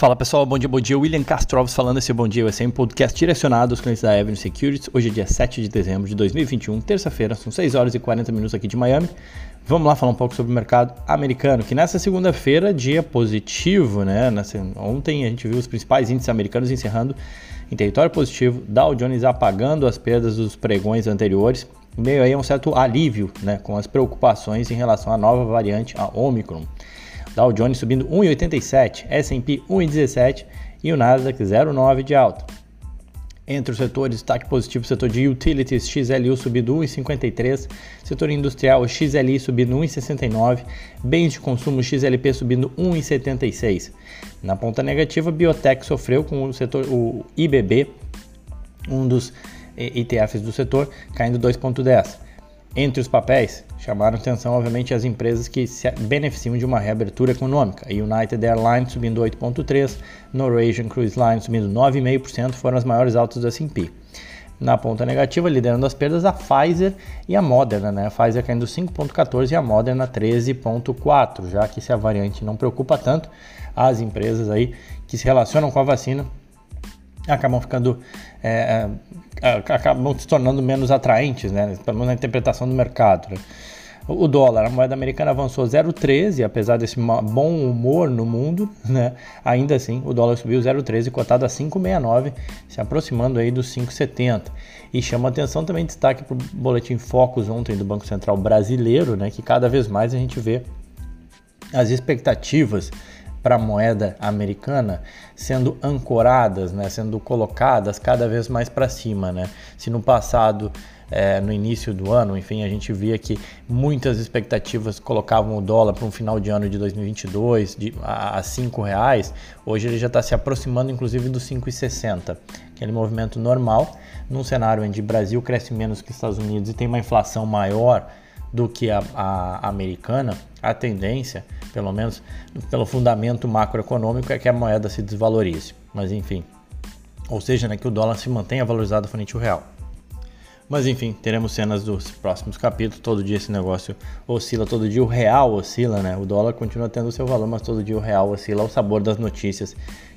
Fala pessoal, bom dia, bom dia. William Castro Alves falando esse bom dia. Um podcast direcionado aos clientes da Avenue Securities. Hoje é dia 7 de dezembro de 2021, terça-feira, são 6 horas e 40 minutos aqui de Miami. Vamos lá falar um pouco sobre o mercado americano, que nessa segunda-feira, dia positivo, né? Nessa, ontem a gente viu os principais índices americanos encerrando em território positivo, Dow Jones apagando as perdas dos pregões anteriores, meio aí um certo alívio, né? Com as preocupações em relação à nova variante, a Omicron. Dow Jones subindo 1,87, S&P 1,17 e o Nasdaq 0,9 de alta. Entre os setores, destaque positivo setor de utilities, XLU subindo 1,53, setor industrial, XLI subindo 1,69, bens de consumo, XLP subindo 1,76. Na ponta negativa, biotech sofreu com o setor o IBB, um dos ETFs do setor, caindo 2,10. Entre os papéis, chamaram atenção, obviamente, as empresas que se beneficiam de uma reabertura econômica. United Airlines subindo 8,3%, Norwegian Cruise Line subindo 9,5%, foram as maiores altas do S&P. Na ponta negativa, liderando as perdas, a Pfizer e a Moderna, né? A Pfizer caindo 5,14% e a Moderna 13,4%, já que se a variante não preocupa tanto, as empresas aí que se relacionam com a vacina acabam ficando é, é, acabam se tornando menos atraentes, né? pelo menos na interpretação do mercado. Né? O dólar, a moeda americana avançou 0,13, apesar desse bom humor no mundo, né? Ainda assim, o dólar subiu 0,13, cotado a 5,69, se aproximando aí dos 5,70. E chama atenção também destaque para o boletim Focus ontem do Banco Central Brasileiro, né? Que cada vez mais a gente vê as expectativas para a moeda americana sendo ancoradas, né, sendo colocadas cada vez mais para cima. Né? Se no passado, é, no início do ano, enfim, a gente via que muitas expectativas colocavam o dólar para um final de ano de 2022 de, a, a cinco reais, hoje ele já está se aproximando inclusive dos 5,60, aquele movimento normal, num cenário onde o Brasil cresce menos que os Estados Unidos e tem uma inflação maior do que a, a, americana, a tendência, pelo menos pelo fundamento macroeconômico, é que a moeda se desvalorize. Mas enfim, ou seja, né, que o dólar se mantenha valorizado frente ao real. Mas enfim, teremos cenas dos próximos capítulos. Todo dia esse negócio oscila, todo dia o real oscila, né? O dólar continua tendo seu valor, mas todo dia o real oscila ao sabor das notícias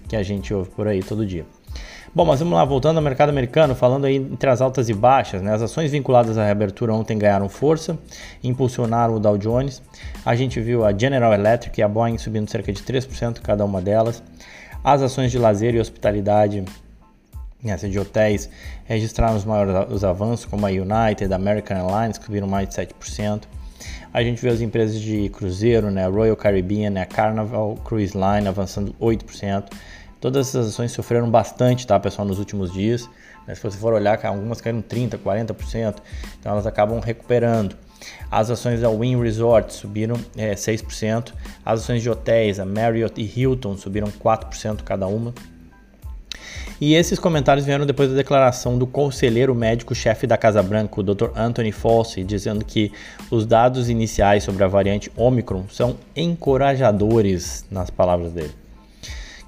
que a gente ouve por aí todo dia. Bom, mas vamos lá, voltando ao mercado americano, falando aí entre as altas e baixas, né? As ações vinculadas à reabertura ontem ganharam força, impulsionaram o Dow Jones. A gente viu a General Electric e a Boeing subindo cerca de 3% cada uma delas. As ações de lazer e hospitalidade, essa de hotéis, registraram os maiores os avanços, como a United, American Airlines, que subiram mais de 7%. A gente viu as empresas de cruzeiro, né? Royal Caribbean, a Carnival Cruise Line avançando 8%. Todas essas ações sofreram bastante, tá, pessoal, nos últimos dias. Né? Se você for olhar, algumas caíram 30%, 40%, então elas acabam recuperando. As ações da Win Resort subiram é, 6%, as ações de hotéis, a Marriott e Hilton subiram 4% cada uma. E esses comentários vieram depois da declaração do conselheiro médico-chefe da Casa Branca, o Dr. Anthony Fauci, dizendo que os dados iniciais sobre a variante Omicron são encorajadores, nas palavras dele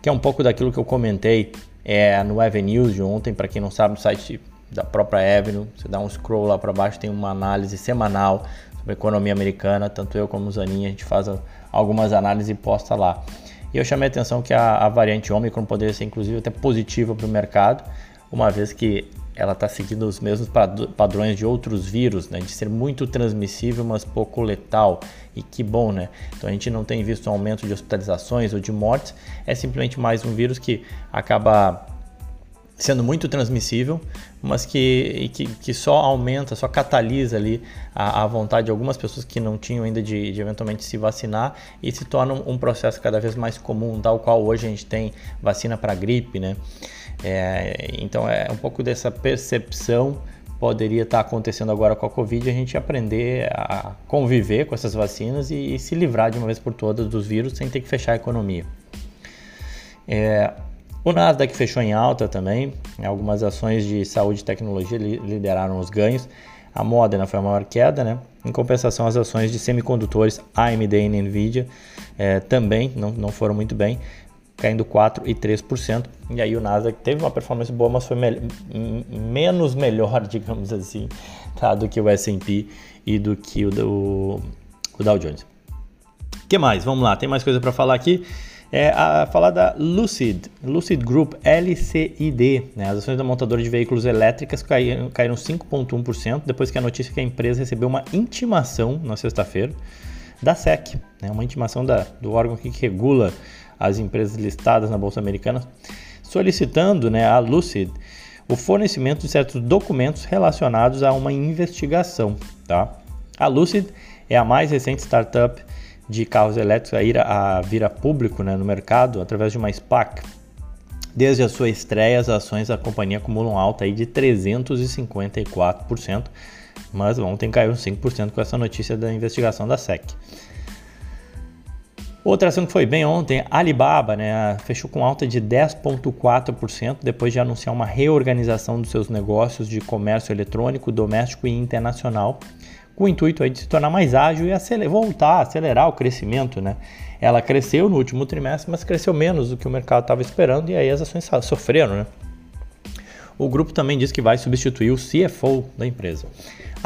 que é um pouco daquilo que eu comentei é, no News de ontem. Para quem não sabe, no site da própria Avenue, você dá um scroll lá para baixo, tem uma análise semanal sobre economia americana. Tanto eu como o Zanin, a gente faz algumas análises e posta lá. E eu chamei a atenção que a, a variante Omicron poderia ser inclusive até positiva para o mercado, uma vez que ela está seguindo os mesmos padrões de outros vírus, né? de ser muito transmissível, mas pouco letal. E que bom, né? Então a gente não tem visto um aumento de hospitalizações ou de mortes, é simplesmente mais um vírus que acaba sendo muito transmissível, mas que, que, que só aumenta, só catalisa ali a, a, vontade de algumas pessoas que não tinham ainda de, de eventualmente se vacinar e se torna um, processo cada vez mais comum, tal qual hoje a gente tem vacina para gripe, né? É, então é um pouco dessa percepção poderia estar acontecendo agora com a Covid, a gente aprender a conviver com essas vacinas e, e se livrar de uma vez por todas dos vírus sem ter que fechar a economia. É, o Nasdaq fechou em alta também, algumas ações de saúde e tecnologia lideraram os ganhos. A Moderna foi a maior queda, né? Em compensação, as ações de semicondutores AMD e Nvidia é, também não, não foram muito bem caindo 4% e 3%. E aí o Nasdaq teve uma performance boa, mas foi me menos melhor, digamos assim, tá, do que o S&P e do que o, o, Dow Jones. O que mais? Vamos lá, tem mais coisa para falar aqui. É, a falar da Lucid, Lucid Group, LCID, né? as ações da montadora de veículos elétricas caíram, caíram 5,1% depois que a notícia que a empresa recebeu uma intimação na sexta-feira da SEC, né? uma intimação da, do órgão que regula as empresas listadas na Bolsa Americana, solicitando né, à Lucid o fornecimento de certos documentos relacionados a uma investigação. Tá? A Lucid é a mais recente startup de carros elétricos a ir a, a vir a público né, no mercado através de uma SPAC. Desde a sua estreia, as ações da companhia acumulam alta aí de 354%, mas ontem caiu 5% com essa notícia da investigação da SEC. Outra ação que foi bem ontem, Alibaba, né, fechou com alta de 10,4% depois de anunciar uma reorganização dos seus negócios de comércio eletrônico, doméstico e internacional com o intuito aí de se tornar mais ágil e acelerar, voltar a acelerar o crescimento. Né? Ela cresceu no último trimestre, mas cresceu menos do que o mercado estava esperando e aí as ações sofreram. Né? O grupo também diz que vai substituir o CFO da empresa.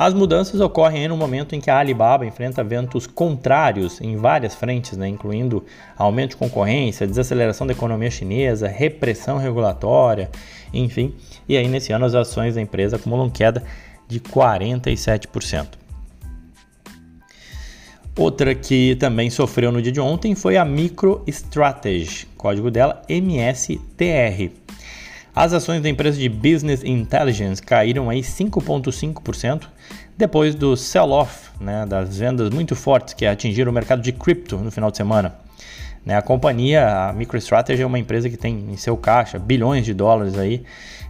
As mudanças ocorrem no momento em que a Alibaba enfrenta ventos contrários em várias frentes, né, incluindo aumento de concorrência, desaceleração da economia chinesa, repressão regulatória, enfim. E aí, nesse ano, as ações da empresa acumulam queda de 47%. Outra que também sofreu no dia de ontem foi a MicroStrategy, código dela MSTR. As ações da empresa de Business Intelligence caíram aí 5,5% depois do sell-off, né, das vendas muito fortes que atingiram o mercado de cripto no final de semana. Né, a companhia, a MicroStrategy, é uma empresa que tem em seu caixa bilhões de dólares aí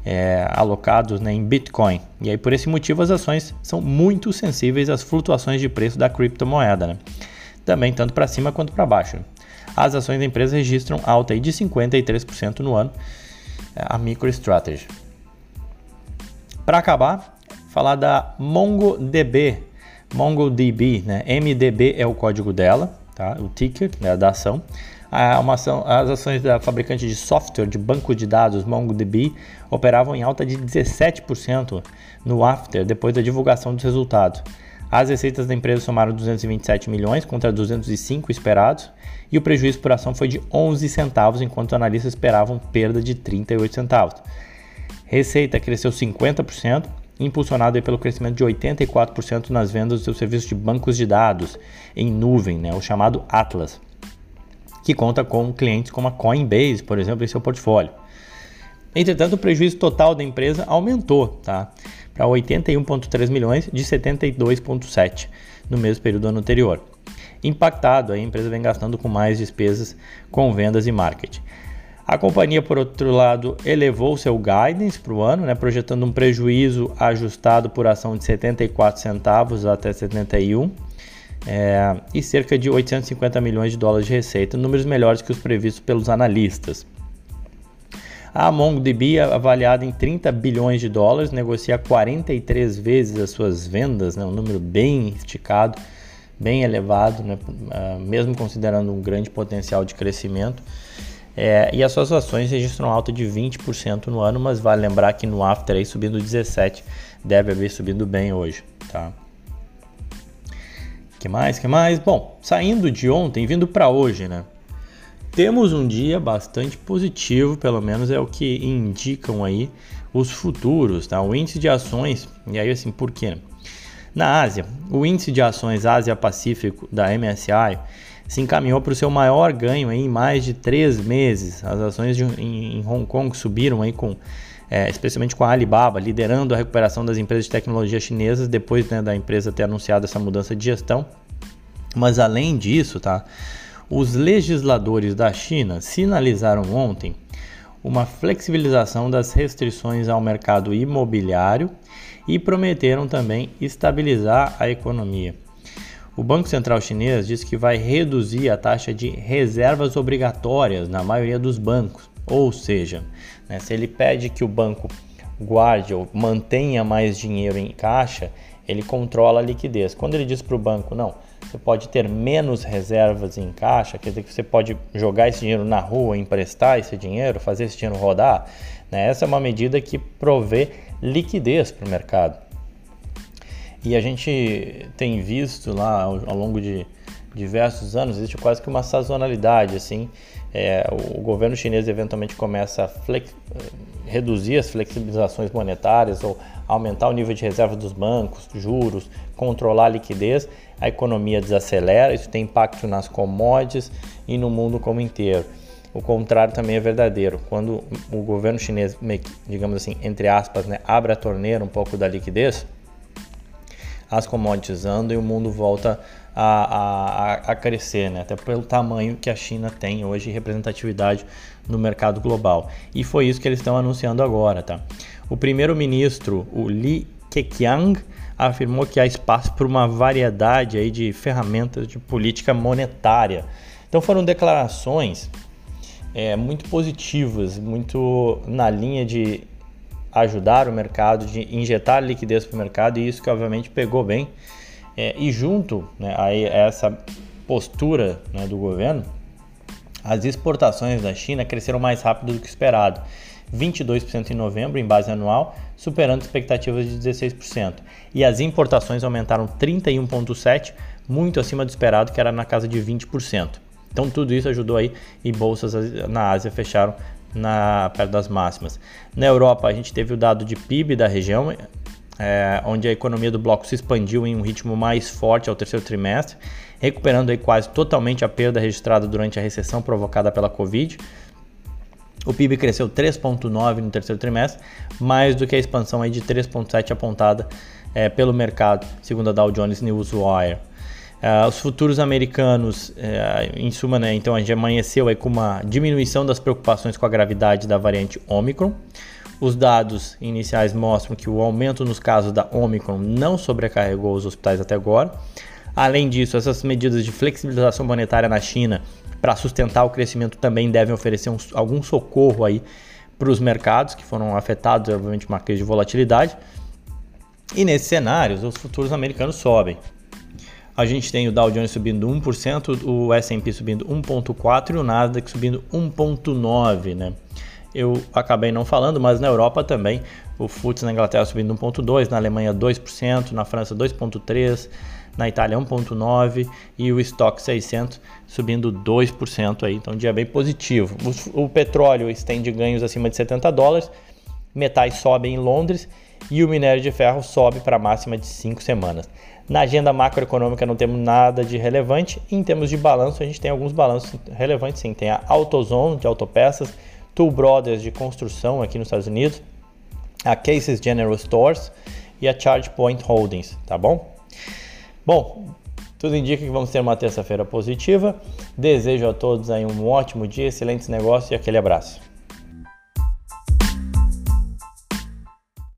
é, alocados né, em Bitcoin. E aí, por esse motivo, as ações são muito sensíveis às flutuações de preço da criptomoeda, né? também tanto para cima quanto para baixo. As ações da empresa registram alta aí de 53% no ano, a MicroStrategy. Para acabar, falar da MongoDB, MongoDB, né? MDB é o código dela, tá? o ticker né, da ação ação, as ações da fabricante de software de banco de dados MongoDB operavam em alta de 17% no after depois da divulgação dos resultados. As receitas da empresa somaram 227 milhões contra 205 esperados e o prejuízo por ação foi de 11 centavos, enquanto analistas esperavam perda de 38 centavos. Receita cresceu 50%, impulsionado pelo crescimento de 84% nas vendas do seu serviço de bancos de dados em nuvem, né, o chamado Atlas que conta com clientes como a Coinbase, por exemplo, em seu portfólio. Entretanto, o prejuízo total da empresa aumentou tá? para 81,3 milhões de 72,7 no mesmo período do ano anterior. Impactado, a empresa vem gastando com mais despesas com vendas e marketing. A companhia, por outro lado, elevou seu guidance para o ano, né, projetando um prejuízo ajustado por ação de 74 centavos até 71 é, e cerca de 850 milhões de dólares de receita, números melhores que os previstos pelos analistas. A MongoDB, avaliada em 30 bilhões de dólares, negocia 43 vezes as suas vendas, né, um número bem esticado, bem elevado, né, ah, mesmo considerando um grande potencial de crescimento. É, e as suas ações registram alta de 20% no ano, mas vale lembrar que no after aí subindo 17, deve haver subindo bem hoje, tá? Que mais? Que mais? Bom, saindo de ontem, vindo para hoje, né? Temos um dia bastante positivo, pelo menos é o que indicam aí os futuros, tá? O índice de ações, e aí assim, por quê? Na Ásia, o índice de ações Ásia-Pacífico da MSI se encaminhou para o seu maior ganho em mais de três meses. As ações de, em, em Hong Kong subiram aí com é, especialmente com a Alibaba, liderando a recuperação das empresas de tecnologia chinesas depois né, da empresa ter anunciado essa mudança de gestão. Mas além disso, tá, os legisladores da China sinalizaram ontem uma flexibilização das restrições ao mercado imobiliário e prometeram também estabilizar a economia. O Banco Central Chinês disse que vai reduzir a taxa de reservas obrigatórias na maioria dos bancos, ou seja, né, se ele pede que o banco guarde ou mantenha mais dinheiro em caixa, ele controla a liquidez. Quando ele diz para o banco, não, você pode ter menos reservas em caixa, quer dizer que você pode jogar esse dinheiro na rua, emprestar esse dinheiro, fazer esse dinheiro rodar. Né? Essa é uma medida que provê liquidez para o mercado. E a gente tem visto lá ao, longo de, diversos anos, existe quase que uma sazonalidade, assim, é, o governo chinês eventualmente começa a flex, reduzir as flexibilizações monetárias ou aumentar o nível de reserva dos bancos, juros, controlar a liquidez, a economia desacelera, isso tem impacto nas commodities e no mundo como inteiro. O contrário também é verdadeiro. Quando o governo chinês, digamos assim, entre aspas, né, abre a torneira um pouco da liquidez, as commodities andam e o mundo volta a, a, a crescer, né? até pelo tamanho que a China tem hoje representatividade no mercado global. E foi isso que eles estão anunciando agora. Tá? O primeiro-ministro, o Li Keqiang, afirmou que há espaço para uma variedade aí de ferramentas de política monetária. Então foram declarações é, muito positivas, muito na linha de ajudar o mercado, de injetar liquidez para o mercado, e isso que obviamente pegou bem. É, e junto né, a essa postura né, do governo, as exportações da China cresceram mais rápido do que esperado. 22% em novembro, em base anual, superando expectativas de 16%. E as importações aumentaram 31,7%, muito acima do esperado, que era na casa de 20%. Então tudo isso ajudou aí e bolsas na Ásia fecharam na, perto das máximas. Na Europa, a gente teve o dado de PIB da região, é, onde a economia do bloco se expandiu em um ritmo mais forte ao terceiro trimestre, recuperando aí quase totalmente a perda registrada durante a recessão provocada pela Covid. O PIB cresceu 3,9% no terceiro trimestre, mais do que a expansão aí de 3,7% apontada é, pelo mercado, segundo a Dow Jones Newswire. Uh, os futuros americanos, uh, em suma, né, então a gente amanheceu aí com uma diminuição das preocupações com a gravidade da variante Omicron. Os dados iniciais mostram que o aumento nos casos da Omicron não sobrecarregou os hospitais até agora. Além disso, essas medidas de flexibilização monetária na China para sustentar o crescimento também devem oferecer um, algum socorro aí para os mercados que foram afetados, obviamente, uma crise de volatilidade. E nesses cenários, os futuros americanos sobem. A gente tem o Dow Jones subindo 1%, o S&P subindo 1.4% e o Nasdaq subindo 1.9%, né? Eu acabei não falando, mas na Europa também, o FTSE na Inglaterra subindo 1.2%, na Alemanha 2%, na França 2.3%, na Itália 1.9% e o Stock 600 subindo 2% aí, então um dia bem positivo. O, o petróleo estende ganhos acima de 70 dólares, metais sobem em Londres e o minério de ferro sobe para a máxima de 5 semanas. Na agenda macroeconômica não temos nada de relevante. Em termos de balanço, a gente tem alguns balanços relevantes sim. Tem a AutoZone de autopeças, Tool Brothers de construção aqui nos Estados Unidos, a Cases General Stores e a ChargePoint Holdings, tá bom? Bom, tudo indica que vamos ter uma terça-feira positiva. Desejo a todos aí um ótimo dia, excelentes negócios e aquele abraço.